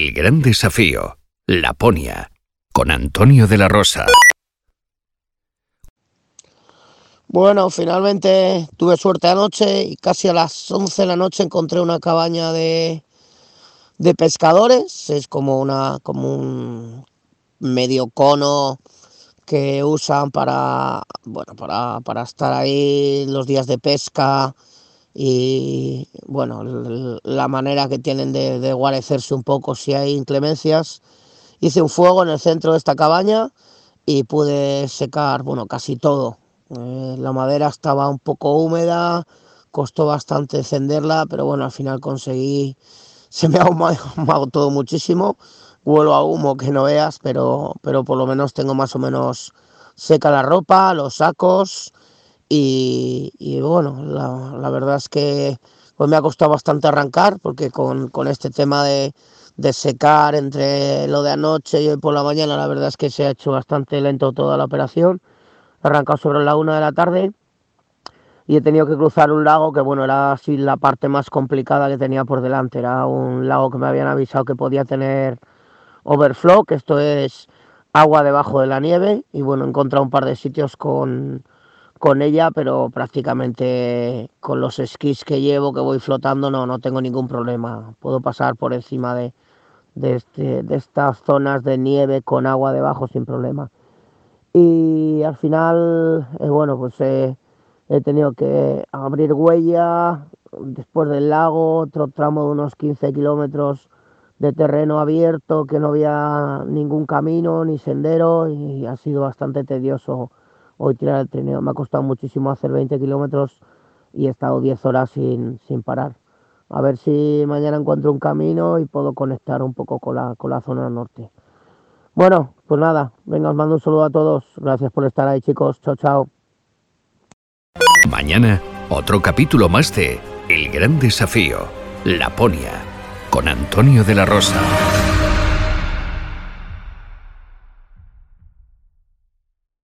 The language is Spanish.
El gran desafío, Laponia, con Antonio de la Rosa. Bueno, finalmente tuve suerte anoche y casi a las 11 de la noche encontré una cabaña de, de pescadores. Es como, una, como un medio cono que usan para, bueno, para, para estar ahí los días de pesca y bueno, la manera que tienen de, guarecerse un poco si hay inclemencias. Hice un fuego en el centro de esta cabaña y pude secar, bueno, casi todo. Eh, la madera estaba un poco húmeda, costó bastante encenderla, pero bueno, al final conseguí, se me ha ahumado todo muchísimo, huelo a humo que no veas, pero, pero por lo menos tengo más o menos seca la ropa, los sacos, y, bueno, la, verdad es que pues me ha costado bastante arrancar porque con, este tema de, secar entre lo de anoche y hoy por la mañana, la verdad es que se ha hecho bastante lento toda la operación. He arrancado sobre la una de la tarde y he tenido que cruzar un lago que, bueno, era así la parte más complicada que tenía por delante. Era un lago que me habían avisado que podía tener overflow, que esto es agua debajo de la nieve. Y bueno, he encontrado un par de sitios con, con ella, pero prácticamente con los esquís que llevo, que voy flotando, no, no tengo ningún problema. Puedo pasar por encima de, de, este, de estas zonas de nieve con agua debajo sin problema. Y al final, eh, bueno, pues he tenido que abrir huella después del lago, otro tramo de unos 15 kilómetros de terreno abierto, que no había ningún camino ni sendero y ha sido bastante tedioso hoy tirar el trineo. Me ha costado muchísimo hacer 20 kilómetros y he estado 10 horas sin, sin parar. A ver si mañana encuentro un camino y puedo conectar un poco con la, con la zona norte. Bueno, pues nada, venga, os mando un saludo a todos. Gracias por estar ahí, chicos. Chao, chao. Mañana, otro capítulo más de El Gran Desafío, Laponia, con Antonio de la Rosa.